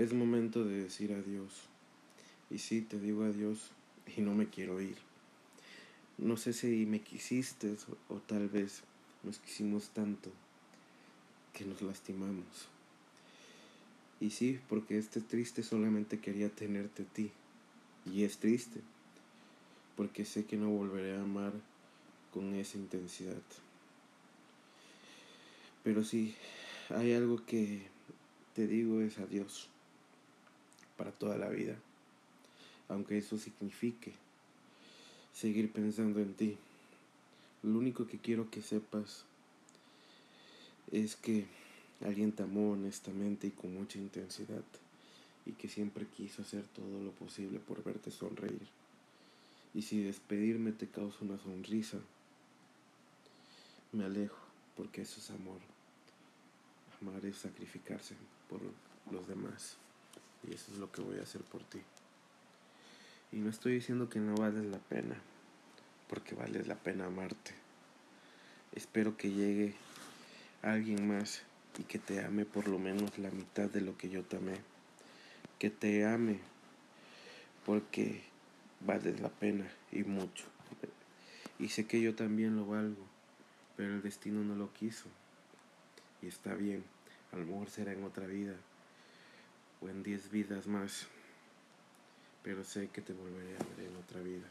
Es momento de decir adiós. Y sí, te digo adiós y no me quiero ir. No sé si me quisiste o, tal vez nos quisimos tanto que nos lastimamos. Y sí, porque este triste solamente quería tenerte a ti. Y es triste, porque sé que no volveré a amar con esa intensidad. Pero sí, hay algo que te digo es adiós para toda la vida, aunque eso signifique seguir pensando en ti. Lo único que quiero que sepas es que alguien te amó honestamente y con mucha intensidad y que siempre quiso hacer todo lo posible por verte sonreír. Y si despedirme te causa una sonrisa, me alejo porque eso es amor. Amar es sacrificarse por los demás. Y eso es lo que voy a hacer por ti. Y no estoy diciendo que no vales la pena, porque vales la pena amarte. Espero que llegue alguien más y que te ame por lo menos la mitad de lo que yo te amé. Que te ame porque vales la pena y mucho. Y sé que yo también lo valgo, pero el destino no lo quiso. Y está bien, a lo mejor será en otra vida o en diez vidas más, pero sé que te volveré a ver en otra vida.